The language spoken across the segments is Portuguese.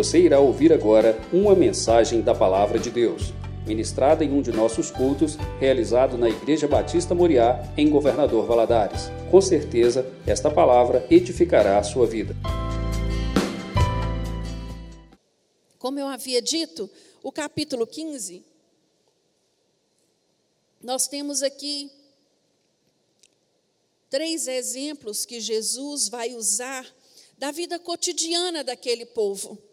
Você irá ouvir agora uma mensagem da Palavra de Deus, ministrada em um de nossos cultos, realizado na Igreja Batista Moriá, em Governador Valadares. Com certeza, esta palavra edificará a sua vida. Como eu havia dito, o capítulo 15, nós temos aqui três exemplos que Jesus vai usar da vida cotidiana daquele povo.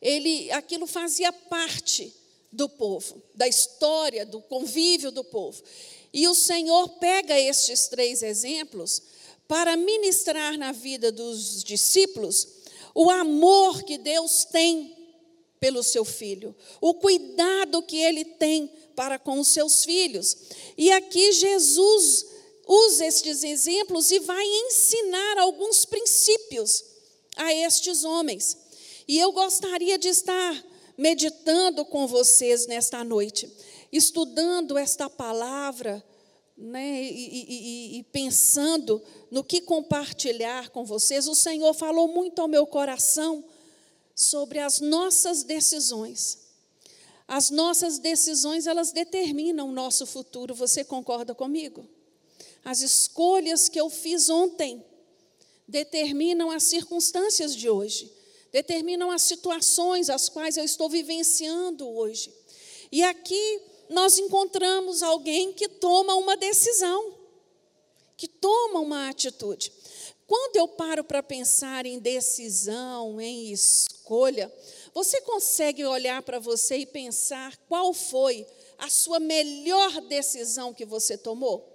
Ele, aquilo fazia parte do povo, da história, do convívio do povo. E o Senhor pega estes três exemplos para ministrar na vida dos discípulos o amor que Deus tem pelo seu filho, o cuidado que ele tem para com os seus filhos. E aqui Jesus usa estes exemplos e vai ensinar alguns princípios a estes homens. E eu gostaria de estar meditando com vocês nesta noite, estudando esta palavra, né, e, e, e, pensando no que compartilhar com vocês. O Senhor falou muito ao meu coração sobre as nossas decisões. As nossas decisões, elas determinam o nosso futuro. Você concorda comigo? As escolhas que eu fiz ontem determinam as circunstâncias de hoje, determinam as situações as quais eu estou vivenciando hoje. E aqui nós encontramos alguém que toma uma decisão, que toma uma atitude. Quando eu paro para pensar em decisão, em escolha, você consegue olhar para você e pensar qual foi a sua melhor decisão que você tomou?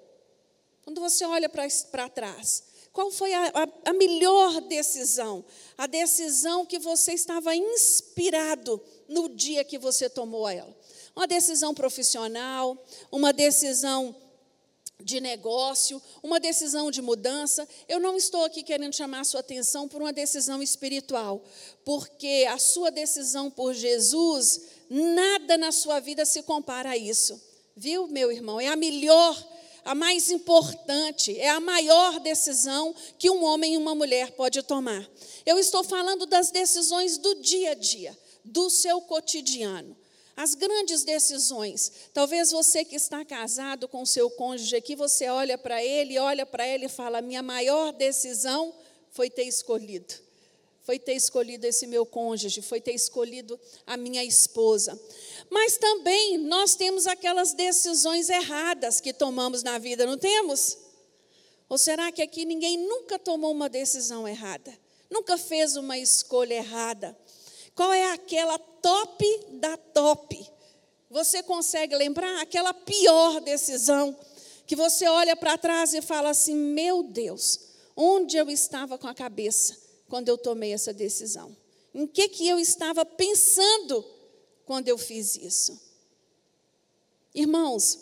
Quando você olha para trás, qual foi a, a, a, melhor decisão? A decisão que você estava inspirado no dia que você tomou ela. Uma decisão profissional, uma decisão de negócio, uma decisão de mudança. Eu não estou aqui querendo chamar a sua atenção por uma decisão espiritual, porque a sua decisão por Jesus, nada na sua vida se compara a isso. Viu, meu irmão? É a melhor a mais importante, é a maior decisão que um homem e uma mulher pode tomar. Eu estou falando das decisões do dia a dia, do seu cotidiano. As grandes decisões. Talvez você que está casado com seu cônjuge aqui, você olha para ele, olha para ele e fala: "Minha maior decisão foi ter escolhido foi ter escolhido esse meu cônjuge, foi ter escolhido a minha esposa. Mas também nós temos aquelas decisões erradas que tomamos na vida, não temos? Ou será que aqui ninguém nunca tomou uma decisão errada? Nunca fez uma escolha errada? Qual é aquela top da top? Você consegue lembrar aquela pior decisão que você olha para trás e fala assim: meu Deus, onde eu estava com a cabeça? quando eu tomei essa decisão? Em que, que eu estava pensando quando eu fiz isso? Irmãos,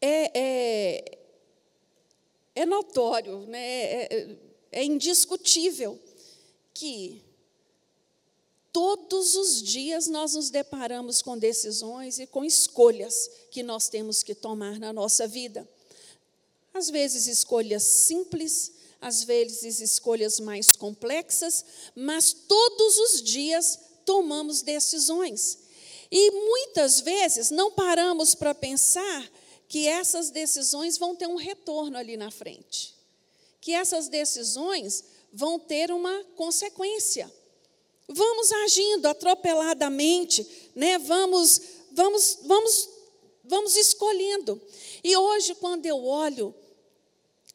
é, é, é notório, né? é, é, é indiscutível que todos os dias nós nos deparamos com decisões e com escolhas que nós temos que tomar na nossa vida. Às vezes, escolhas simples, às vezes escolhas mais complexas, mas todos os dias tomamos decisões. E muitas vezes não paramos para pensar que essas decisões vão ter um retorno ali na frente, que essas decisões vão ter uma consequência. Vamos agindo atropeladamente, né? Vamos, vamos, vamos, vamos escolhendo. E hoje, quando eu olho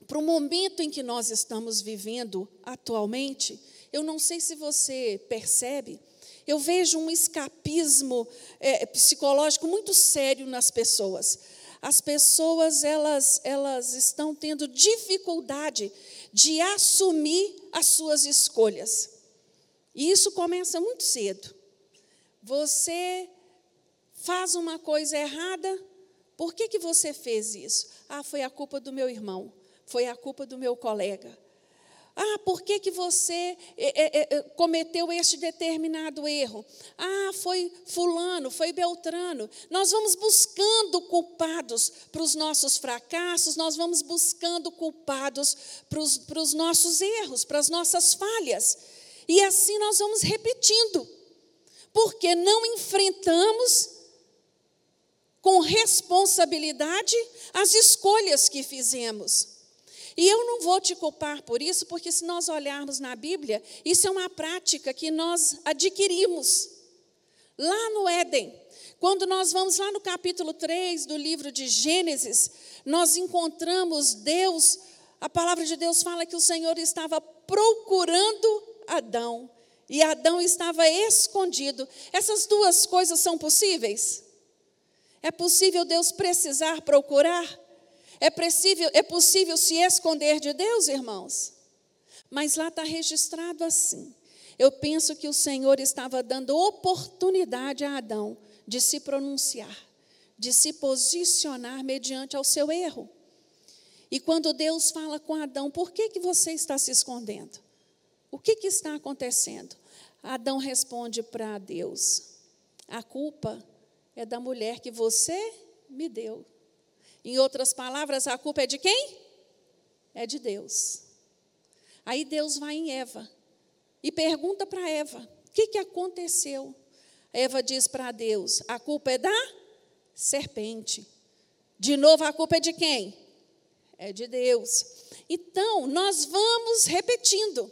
para o momento em que nós estamos vivendo atualmente, eu não sei se você percebe, eu vejo um escapismo é, psicológico muito sério nas pessoas. As pessoas elas, elas estão tendo dificuldade de assumir as suas escolhas. E isso começa muito cedo. Você faz uma coisa errada, por que, que você fez isso? Ah, foi a culpa do meu irmão foi a culpa do meu colega. Ah, por que, que você é, é, é, cometeu este determinado erro? Ah, foi Fulano, foi Beltrano. Nós vamos buscando culpados para os nossos fracassos, nós vamos buscando culpados para os, para os nossos erros, para as nossas falhas. E assim nós vamos repetindo, porque não enfrentamos com responsabilidade as escolhas que fizemos. E eu não vou te culpar por isso, porque se nós olharmos na Bíblia, isso é uma prática que nós adquirimos. Lá no Éden, quando nós vamos lá no capítulo 3 do livro de Gênesis, nós encontramos Deus, a palavra de Deus fala que o Senhor estava procurando Adão e Adão estava escondido. Essas duas coisas são possíveis? É possível Deus precisar procurar? É possível, é possível se esconder de Deus, irmãos? Mas lá está registrado assim. Eu penso que o Senhor estava dando oportunidade a Adão de se pronunciar, de se posicionar mediante ao seu erro. E quando Deus fala com Adão, por que, que você está se escondendo? O que, que está acontecendo? Adão responde para Deus: a culpa é da mulher que você me deu. Em outras palavras, a culpa é de quem? É de Deus. Aí Deus vai em Eva e pergunta para Eva: o que, que aconteceu? Eva diz para Deus: a culpa é da serpente. De novo, a culpa é de quem? É de Deus. Então, nós vamos repetindo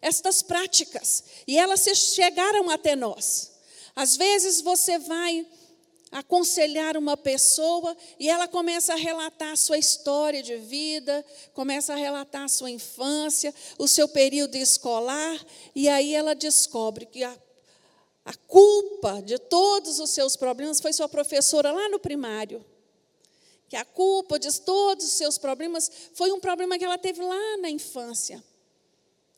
estas práticas e elas chegaram até nós. Às vezes você vai aconselhar uma pessoa e ela começa a relatar a sua história de vida, começa a relatar a sua infância, o seu período escolar, e aí ela descobre que a, a culpa de todos os seus problemas foi sua professora lá no primário. Que a culpa de todos os seus problemas foi um problema que ela teve lá na infância.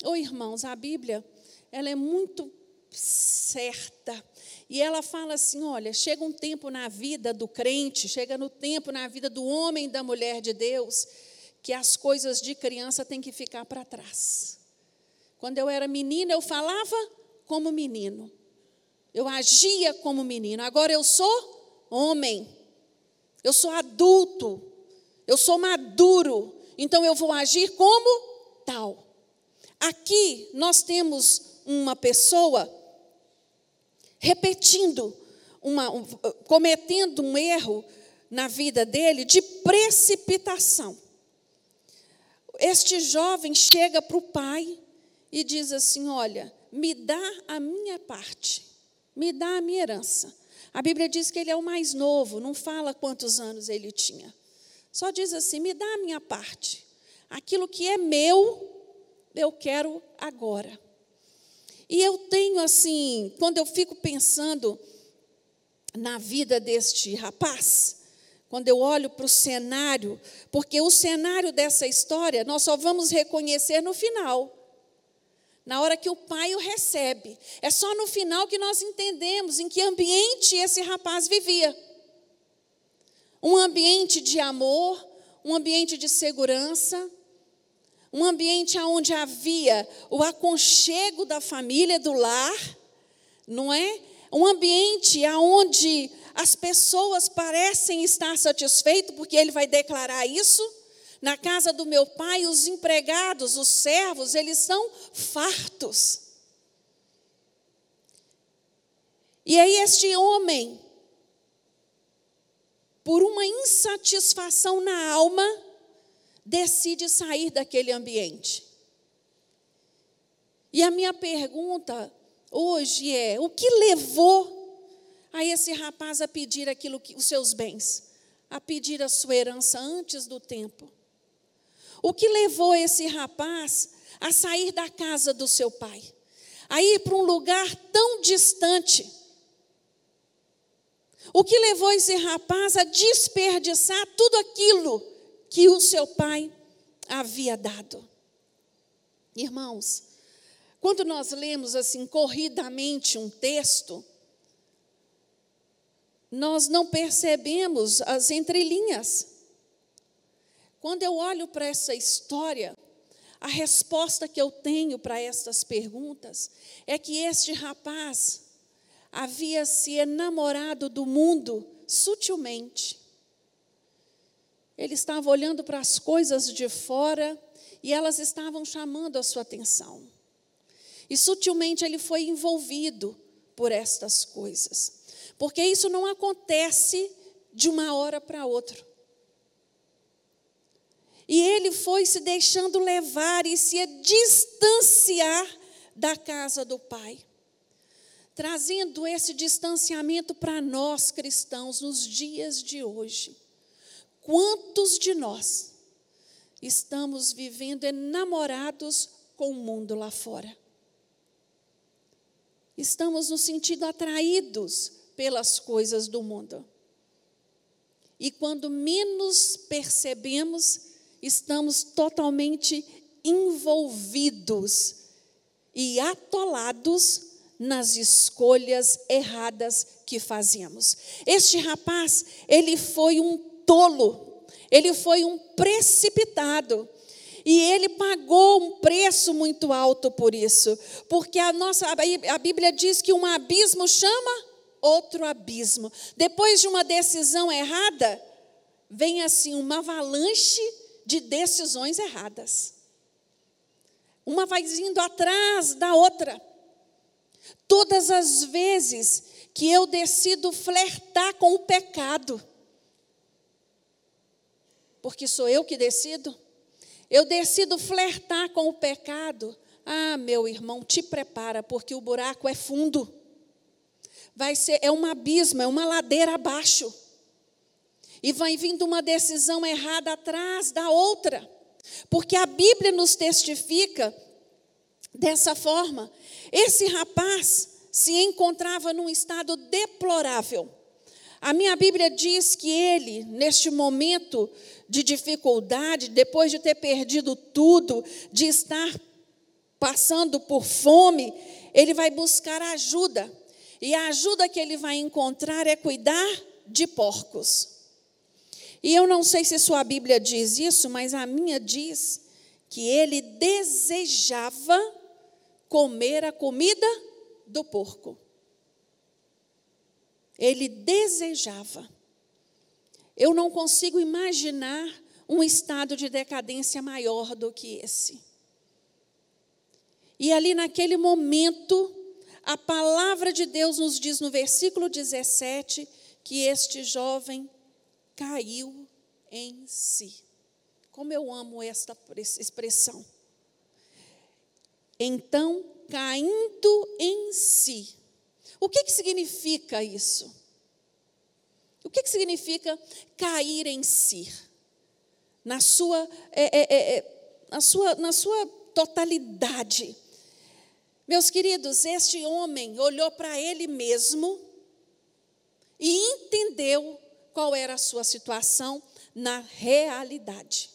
Ô oh, irmãos, a Bíblia, ela é muito certa. E ela fala assim: olha, chega um tempo na vida do crente, chega no tempo na vida do homem e da mulher de Deus, que as coisas de criança têm que ficar para trás. Quando eu era menina, eu falava como menino, eu agia como menino, agora eu sou homem, eu sou adulto, eu sou maduro, então eu vou agir como tal. Aqui nós temos uma pessoa repetindo, uma, um, cometendo um erro na vida dele de precipitação. Este jovem chega para o pai e diz assim: Olha, me dá a minha parte, me dá a minha herança. A Bíblia diz que ele é o mais novo, não fala quantos anos ele tinha. Só diz assim: me dá a minha parte. Aquilo que é meu, eu quero agora. E eu tenho assim, quando eu fico pensando na vida deste rapaz, quando eu olho para o cenário, porque o cenário dessa história nós só vamos reconhecer no final. Na hora que o pai o recebe. É só no final que nós entendemos em que ambiente esse rapaz vivia. Um ambiente de amor, um ambiente de segurança, um ambiente onde havia o aconchego da família, do lar, não é? Um ambiente onde as pessoas parecem estar satisfeitas, porque ele vai declarar isso. Na casa do meu pai, os empregados, os servos, eles são fartos. E aí, este homem, por uma insatisfação na alma, decide sair daquele ambiente. E a minha pergunta hoje é: o que levou a esse rapaz a pedir aquilo que os seus bens, a pedir a sua herança antes do tempo? O que levou esse rapaz a sair da casa do seu pai, a ir para um lugar tão distante? O que levou esse rapaz a desperdiçar tudo aquilo que o seu pai havia dado. Irmãos, quando nós lemos assim corridamente um texto, nós não percebemos as entrelinhas. Quando eu olho para essa história, a resposta que eu tenho para estas perguntas é que este rapaz havia se enamorado do mundo sutilmente. Ele estava olhando para as coisas de fora e elas estavam chamando a sua atenção. E sutilmente ele foi envolvido por estas coisas. Porque isso não acontece de uma hora para outra. E ele foi se deixando levar e se distanciar da casa do Pai. Trazendo esse distanciamento para nós cristãos nos dias de hoje. Quantos de nós estamos vivendo enamorados com o mundo lá fora? Estamos no sentido atraídos pelas coisas do mundo. E quando menos percebemos, estamos totalmente envolvidos e atolados nas escolhas erradas que fazemos. Este rapaz, ele foi um tolo, ele foi um precipitado. E ele pagou um preço muito alto por isso, porque a nossa a Bíblia diz que um abismo chama outro abismo. Depois de uma decisão errada, vem assim uma avalanche de decisões erradas. Uma vai indo atrás da outra. Todas as vezes que eu decido flertar com o pecado, porque sou eu que decido, eu decido flertar com o pecado. Ah, meu irmão, te prepara, porque o buraco é fundo vai ser é um abismo, é uma ladeira abaixo. E vai vindo uma decisão errada atrás da outra. Porque a Bíblia nos testifica dessa forma. Esse rapaz se encontrava num estado deplorável. A minha Bíblia diz que ele, neste momento de dificuldade, depois de ter perdido tudo, de estar passando por fome, ele vai buscar ajuda. E a ajuda que ele vai encontrar é cuidar de porcos. E eu não sei se sua Bíblia diz isso, mas a minha diz que ele desejava comer a comida do porco. Ele desejava. Eu não consigo imaginar um estado de decadência maior do que esse. E ali naquele momento, a palavra de Deus nos diz no versículo 17 que este jovem caiu em si. Como eu amo esta expressão. Então, caindo em si. O que, que significa isso? Que, que significa cair em si? Na sua, é, é, é, é na sua, na sua totalidade. Meus queridos, este homem olhou para ele mesmo e entendeu qual era a sua situação na realidade.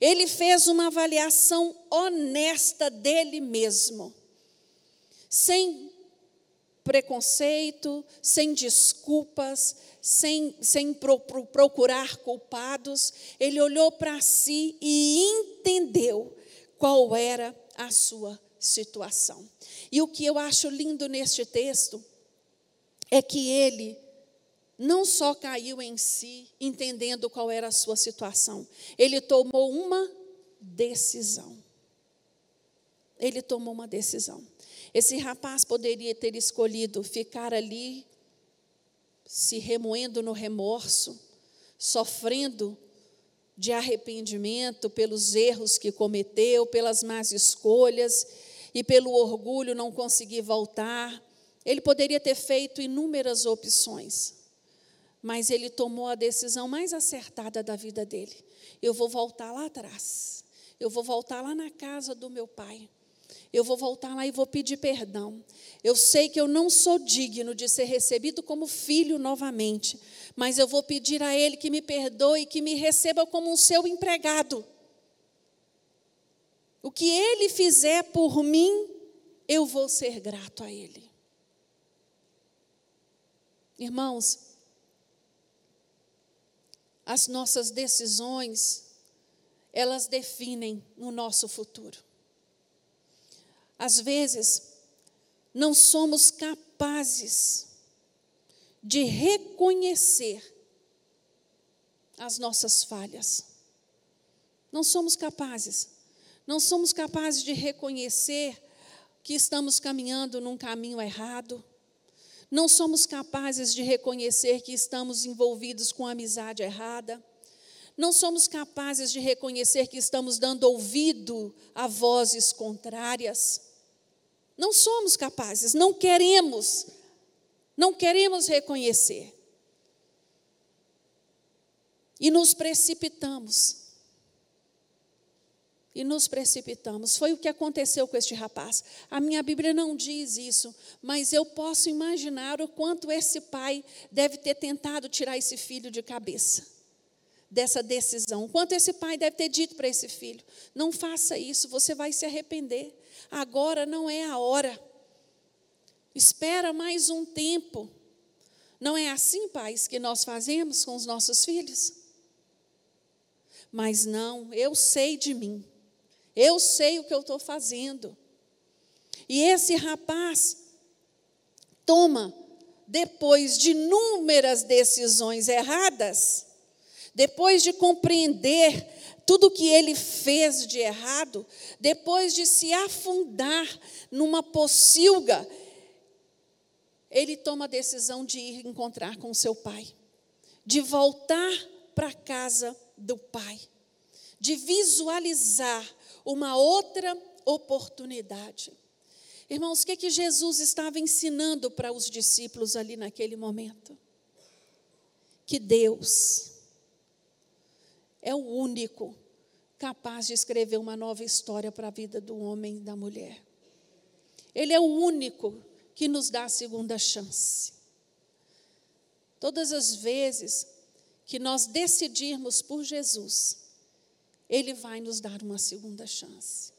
Ele fez uma avaliação honesta dele mesmo, sem preconceito, sem desculpas, sem, sem pro, pro, procurar culpados. Ele olhou para si e entendeu qual era a sua situação. E o que eu acho lindo neste texto é que ele não só caiu em si, entendendo qual era a sua situação, ele tomou uma decisão. Ele tomou uma decisão. Esse rapaz poderia ter escolhido ficar ali, se remoendo no remorso, sofrendo de arrependimento pelos erros que cometeu, pelas más escolhas e pelo orgulho não conseguir voltar. Ele poderia ter feito inúmeras opções, mas ele tomou a decisão mais acertada da vida dele. Eu vou voltar lá atrás. Eu vou voltar lá na casa do meu pai. Eu vou voltar lá e vou pedir perdão. Eu sei que eu não sou digno de ser recebido como filho novamente, mas eu vou pedir a Ele que me perdoe e que me receba como um seu empregado. O que Ele fizer por mim, eu vou ser grato a Ele. Irmãos, as nossas decisões, elas definem o nosso futuro. Às vezes, não somos capazes de reconhecer as nossas falhas. Não somos capazes não somos capazes de reconhecer que estamos caminhando num caminho errado. Não somos capazes de reconhecer que estamos envolvidos com amizade errada. Não somos capazes de reconhecer que estamos dando ouvido a vozes contrárias. Não somos capazes, não queremos, não queremos reconhecer. E nos precipitamos e nos precipitamos. Foi o que aconteceu com este rapaz. A minha Bíblia não diz isso, mas eu posso imaginar o quanto esse pai deve ter tentado tirar esse filho de cabeça dessa decisão. Quanto esse pai deve ter dito para esse filho: não faça isso, você vai se arrepender. Agora não é a hora. Espera mais um tempo. Não é assim, pais, que nós fazemos com os nossos filhos? Mas não, eu sei de mim. Eu sei o que eu estou fazendo. E esse rapaz toma, depois de inúmeras decisões erradas, depois de compreender tudo que ele fez de errado, depois de se afundar numa pocilga, ele toma a decisão de ir encontrar com seu pai, de voltar para a casa do pai, de visualizar uma outra oportunidade. Irmãos, o que, que Jesus estava ensinando para os discípulos ali naquele momento? Que Deus é o único capaz de escrever uma nova história para a vida do homem e da mulher. Ele é o único que nos dá a segunda chance. Todas as vezes que nós decidirmos por Jesus, ele vai nos dar uma segunda chance.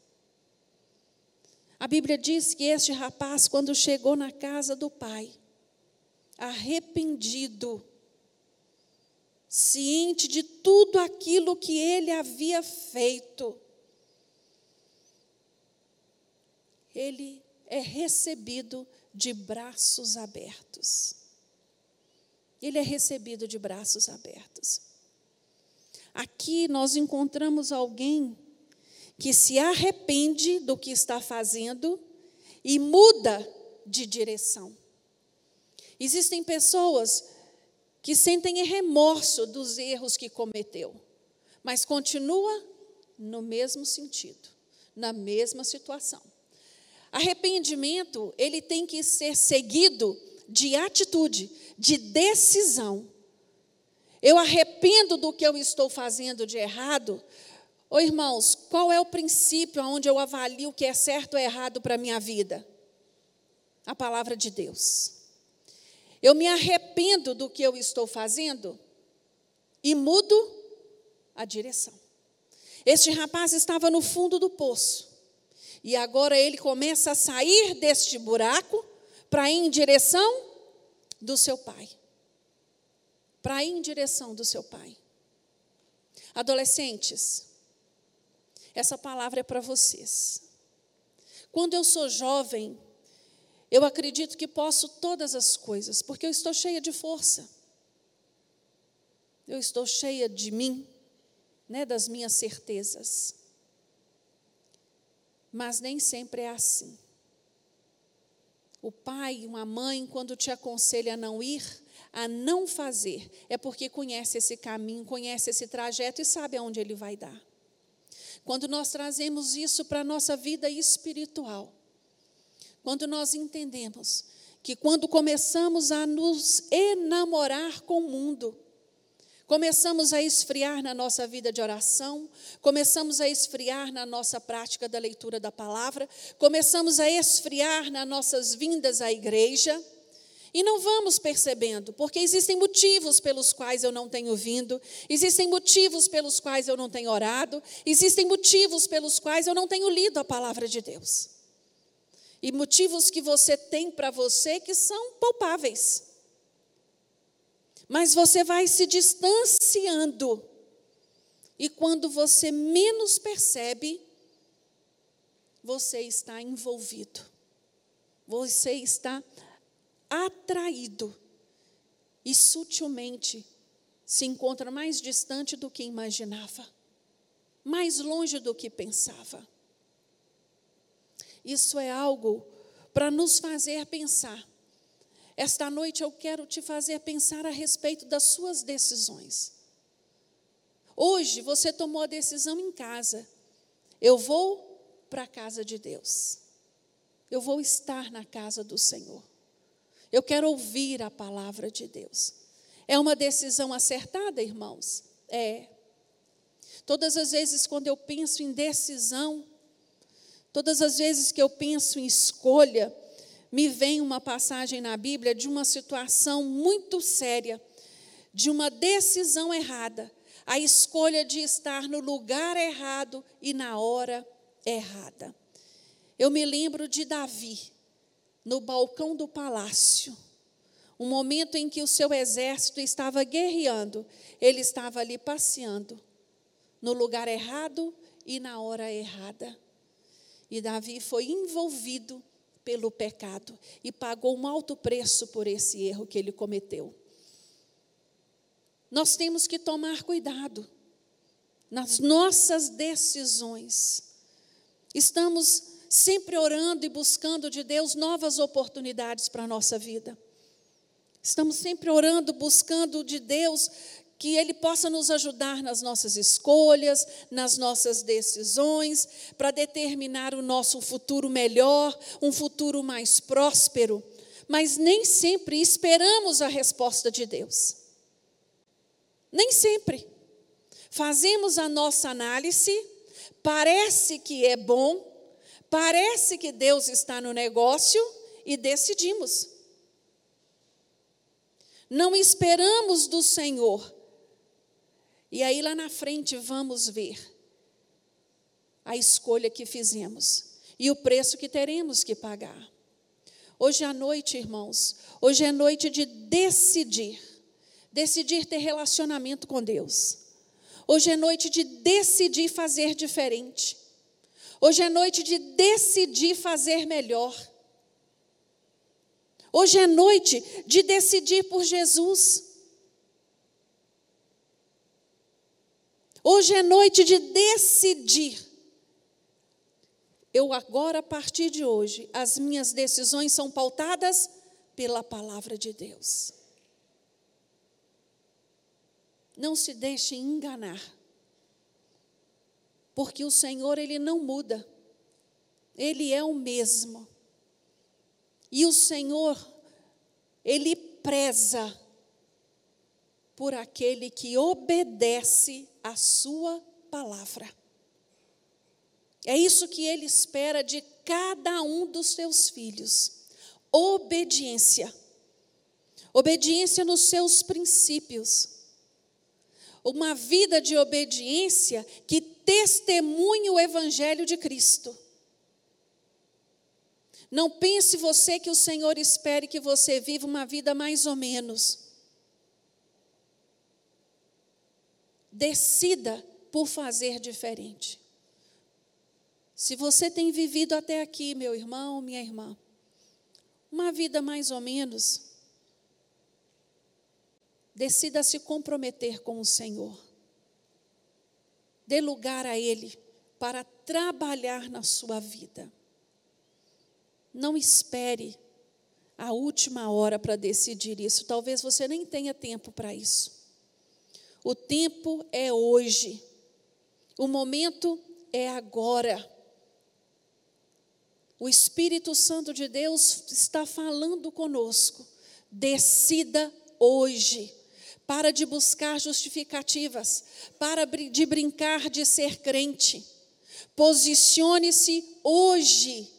A Bíblia diz que este rapaz, quando chegou na casa do pai, arrependido, ciente de tudo aquilo que ele havia feito, ele é recebido de braços abertos. Ele é recebido de braços abertos. Aqui nós encontramos alguém que se arrepende do que está fazendo e muda de direção. Existem pessoas que sentem remorso dos erros que cometeu, mas continua no mesmo sentido, na mesma situação. Arrependimento, ele tem que ser seguido de atitude, de decisão. Eu arrependo do que eu estou fazendo de errado. Ô irmãos, qual é o princípio onde eu avalio o que é certo ou errado para a minha vida? A palavra de Deus. Eu me arrependo do que eu estou fazendo e mudo a direção. Este rapaz estava no fundo do poço. E agora ele começa a sair deste buraco para ir em direção do seu pai para ir em direção do seu pai. Adolescentes, essa palavra é para vocês. Quando eu sou jovem, eu acredito que posso todas as coisas, porque eu estou cheia de força. Eu estou cheia de mim, né, das minhas certezas. Mas nem sempre é assim. O pai, uma mãe, quando te aconselha a não ir, a não fazer, é porque conhece esse caminho, conhece esse trajeto e sabe aonde ele vai dar. Quando nós trazemos isso para a nossa vida espiritual, quando nós entendemos que quando começamos a nos enamorar com o mundo, começamos a esfriar na nossa vida de oração, começamos a esfriar na nossa prática da leitura da palavra, começamos a esfriar nas nossas vindas à igreja, e não vamos percebendo, porque existem motivos pelos quais eu não tenho vindo, existem motivos pelos quais eu não tenho orado, existem motivos pelos quais eu não tenho lido a palavra de Deus. E motivos que você tem para você que são palpáveis. Mas você vai se distanciando. E quando você menos percebe, você está envolvido. Você está atraído e sutilmente se encontra mais distante do que imaginava, mais longe do que pensava. Isso é algo para nos fazer pensar. Esta noite eu quero te fazer pensar a respeito das suas decisões. Hoje você tomou a decisão em casa. Eu vou para a casa de Deus. Eu vou estar na casa do Senhor. Eu quero ouvir a palavra de Deus. É uma decisão acertada, irmãos? É. Todas as vezes quando eu penso em decisão, todas as vezes que eu penso em escolha, me vem uma passagem na Bíblia de uma situação muito séria, de uma decisão errada, a escolha de estar no lugar errado e na hora errada. Eu me lembro de Davi, no balcão do palácio, um momento em que o seu exército estava guerreando, ele estava ali passeando, no lugar errado e na hora errada. E Davi foi envolvido pelo pecado e pagou um alto preço por esse erro que ele cometeu. Nós temos que tomar cuidado nas nossas decisões. Estamos sempre orando e buscando de Deus novas oportunidades para a nossa vida. Estamos sempre orando, buscando de Deus que Ele possa nos ajudar nas nossas escolhas, nas nossas decisões, para determinar o nosso futuro melhor, um futuro mais próspero. Mas nem sempre esperamos a resposta de Deus. Nem sempre. Fazemos a nossa análise, parece que é bom, parece que Deus está no negócio e decidimos. Não esperamos do Senhor e aí lá na frente vamos ver a escolha que fizemos e o preço que teremos que pagar. Hoje à noite, irmãos, hoje é noite de decidir, decidir ter relacionamento com Deus. Hoje é noite de decidir fazer diferente. Hoje é noite de decidir fazer melhor. Hoje é noite de decidir por Jesus. Hoje é noite de decidir. Eu agora, a partir de hoje, as minhas decisões são pautadas pela palavra de Deus. Não se deixe enganar. Porque o Senhor, Ele não muda. Ele é o mesmo. E o Senhor, Ele preza por aquele que obedece a sua palavra. É isso que ele espera de cada um dos seus filhos. Obediência. Obediência nos seus princípios. Uma vida de obediência que testemunhe o evangelho de Cristo. Não pense você que o Senhor espere que você viva uma vida mais ou menos. Decida por fazer diferente. Se você tem vivido até aqui, meu irmão, minha irmã, uma vida mais ou menos, decida se comprometer com o Senhor. Dê lugar a Ele para trabalhar na sua vida. Não espere a última hora para decidir isso. Talvez você nem tenha tempo para isso. O tempo é hoje. O momento é agora. O Espírito Santo de Deus está falando conosco. Decida hoje. Para de buscar justificativas, para de brincar de ser crente. Posicione-se hoje.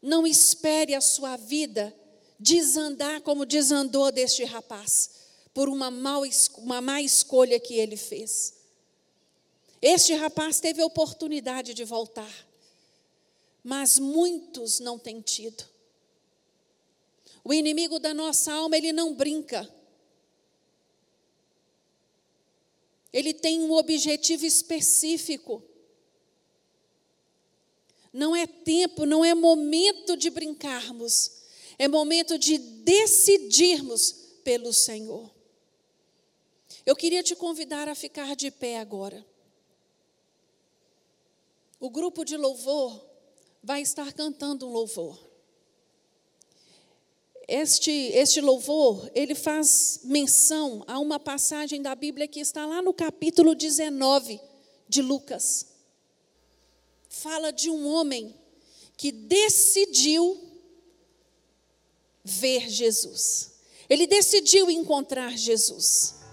Não espere a sua vida desandar como desandou deste rapaz por uma, mal, uma má escolha que ele fez. Este rapaz teve a oportunidade de voltar, mas muitos não têm tido. O inimigo da nossa alma, ele não brinca. Ele tem um objetivo específico. Não é tempo, não é momento de brincarmos. É momento de decidirmos pelo Senhor. Eu queria te convidar a ficar de pé agora. O grupo de louvor vai estar cantando um louvor. Este, este louvor, ele faz menção a uma passagem da Bíblia que está lá no capítulo 19 de Lucas. Fala de um homem que decidiu ver Jesus. Ele decidiu encontrar Jesus.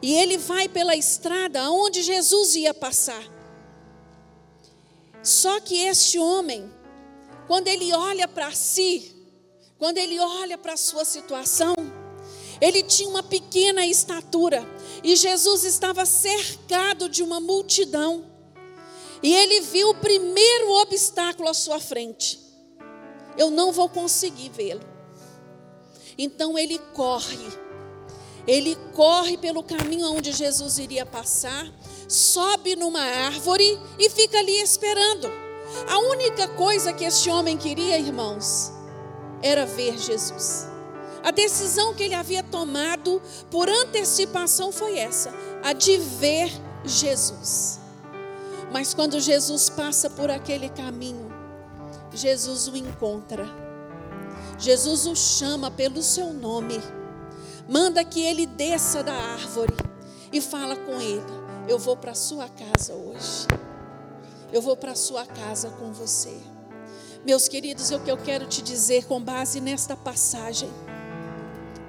E ele vai pela estrada aonde Jesus ia passar. Só que este homem, quando ele olha para si, quando ele olha para a sua situação, ele tinha uma pequena estatura e Jesus estava cercado de uma multidão. E ele viu o primeiro obstáculo à sua frente. Eu não vou conseguir vê-lo. Então ele corre. Ele corre pelo caminho onde Jesus iria passar, sobe numa árvore e fica ali esperando. A única coisa que este homem queria, irmãos, era ver Jesus. A decisão que ele havia tomado por antecipação foi essa, a de ver Jesus. Mas quando Jesus passa por aquele caminho, Jesus o encontra. Jesus o chama pelo seu nome. Manda que ele desça da árvore e fala com ele: Eu vou para sua casa hoje. Eu vou para sua casa com você. Meus queridos, o que eu quero te dizer com base nesta passagem,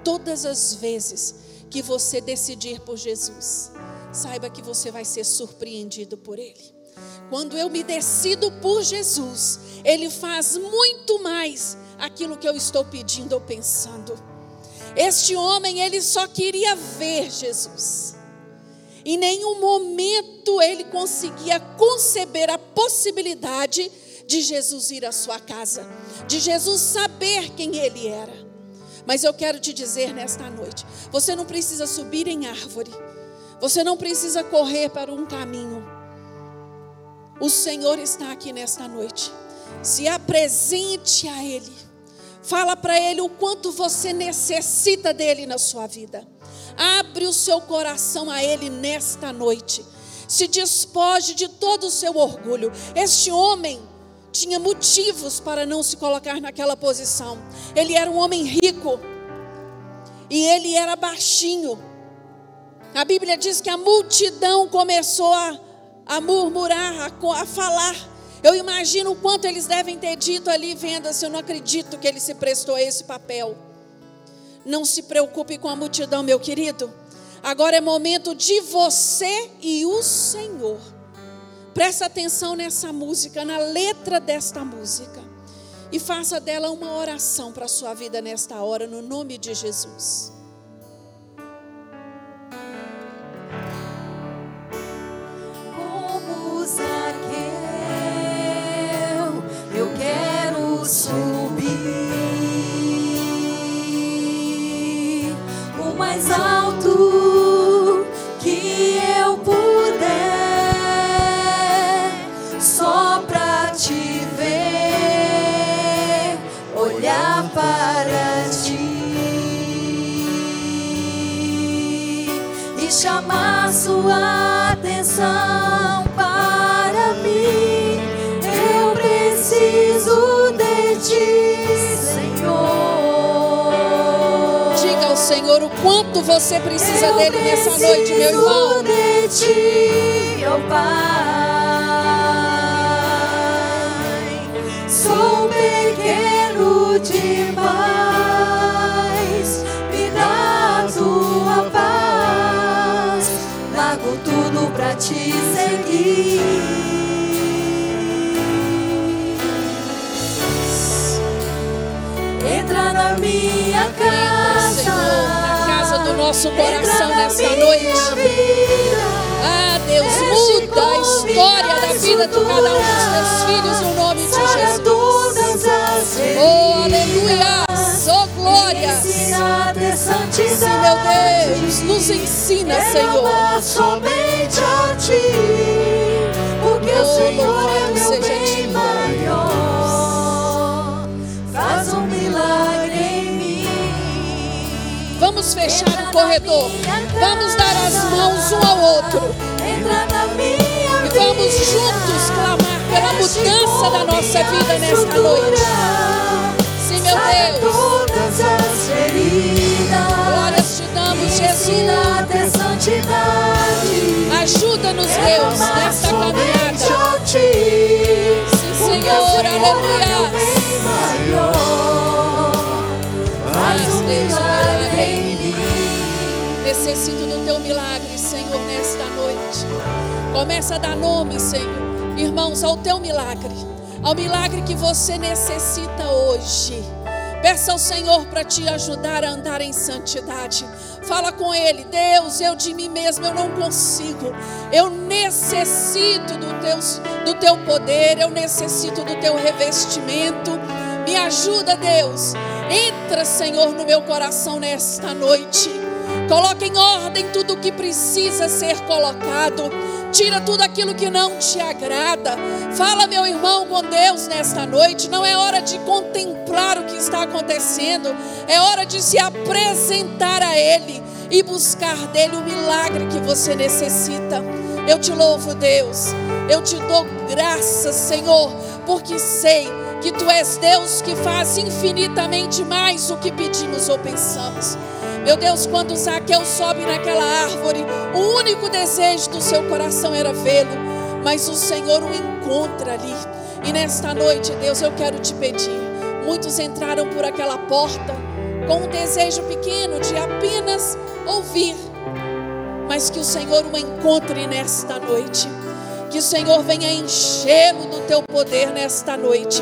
todas as vezes que você decidir por Jesus, saiba que você vai ser surpreendido por Ele. Quando eu me decido por Jesus, Ele faz muito mais aquilo que eu estou pedindo ou pensando. Este homem, ele só queria ver Jesus. Em nenhum momento ele conseguia conceber a possibilidade de Jesus ir à sua casa, de Jesus saber quem ele era. Mas eu quero te dizer nesta noite: você não precisa subir em árvore, você não precisa correr para um caminho. O Senhor está aqui nesta noite. Se apresente a Ele. Fala para Ele o quanto você necessita dele na sua vida. Abre o seu coração a Ele nesta noite. Se despoje de todo o seu orgulho. Este homem tinha motivos para não se colocar naquela posição. Ele era um homem rico e ele era baixinho. A Bíblia diz que a multidão começou a, a murmurar, a, a falar. Eu imagino o quanto eles devem ter dito ali, vendo assim, eu não acredito que ele se prestou a esse papel. Não se preocupe com a multidão, meu querido. Agora é momento de você e o Senhor Presta atenção nessa música, na letra desta música. E faça dela uma oração para a sua vida nesta hora, no nome de Jesus. Como Zaqueu, subir o mais alto que eu puder. para ti e chamar sua atenção Senhor o quanto você precisa Eu dele nessa noite, meu irmão. de ti, ó Pai. Sou pequeno demais, me dá tua paz. Largo tudo pra te seguir. Entra na minha Entra, nosso coração nessa noite. Ah, Deus, muda a história da vida de cada um dos teus filhos no nome de Jesus. Oh, aleluia! Oh, glória! Sim, meu Deus, nos ensina, Senhor. somente a ti, porque Oh, o Senhor é meu Vamos fechar o corredor. Vamos dar as mãos um ao outro. E vamos juntos clamar pela mudança da nossa vida nesta noite. Sim, meu Deus. Glórias te damos, Jesus. Ajuda-nos, Deus, nesta caminhada. Sim, Senhor, aleluia. Um milagre em mim. Necessito do teu milagre, Senhor, nesta noite. Começa a dar nome, Senhor. Irmãos, ao teu milagre. Ao milagre que você necessita hoje. Peça ao Senhor para te ajudar a andar em santidade. Fala com Ele, Deus, eu de mim mesmo eu não consigo. Eu necessito do teu, do teu poder, eu necessito do teu revestimento. Me ajuda, Deus. Entra, Senhor, no meu coração nesta noite. Coloca em ordem tudo o que precisa ser colocado. Tira tudo aquilo que não te agrada. Fala, meu irmão, com Deus nesta noite. Não é hora de contemplar o que está acontecendo. É hora de se apresentar a Ele e buscar dele o milagre que você necessita. Eu te louvo, Deus. Eu te dou graças, Senhor, porque sei que tu és Deus que faz infinitamente mais do que pedimos ou pensamos. Meu Deus, quando Zaqueu sobe naquela árvore, o único desejo do seu coração era vê-lo, mas o Senhor o encontra ali. E nesta noite, Deus, eu quero te pedir. Muitos entraram por aquela porta com um desejo pequeno de apenas ouvir, mas que o Senhor o encontre nesta noite. Que o Senhor venha enchê-lo do teu poder nesta noite.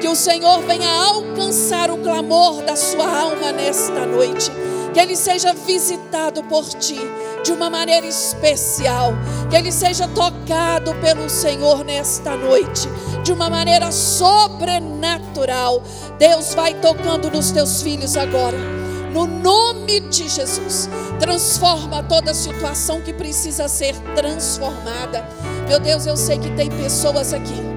Que o Senhor venha alcançar o clamor da sua alma nesta noite. Que ele seja visitado por ti de uma maneira especial. Que ele seja tocado pelo Senhor nesta noite de uma maneira sobrenatural. Deus vai tocando nos teus filhos agora. No nome de Jesus, transforma toda situação que precisa ser transformada. Meu Deus, eu sei que tem pessoas aqui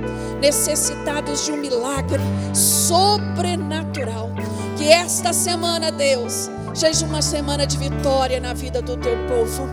necessitados de um milagre sobrenatural. Que esta semana, Deus, seja uma semana de vitória na vida do teu povo.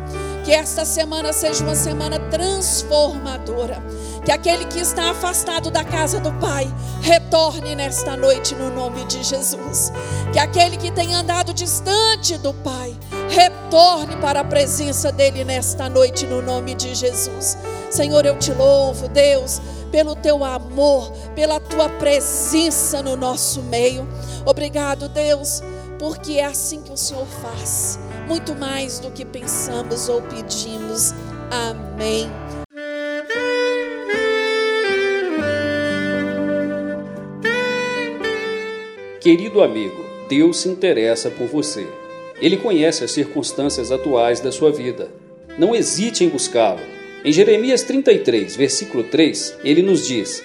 Que esta semana seja uma semana transformadora. Que aquele que está afastado da casa do Pai retorne nesta noite no nome de Jesus. Que aquele que tem andado distante do Pai retorne para a presença dele nesta noite no nome de Jesus. Senhor, eu te louvo, Deus, pelo teu amor, pela tua presença no nosso meio. Obrigado, Deus, porque é assim que o Senhor faz, muito mais do que pensamos ou pedimos. Amém. Querido amigo, Deus se interessa por você. Ele conhece as circunstâncias atuais da sua vida. Não hesite em buscá-lo. Em Jeremias 33, versículo 3, ele nos diz: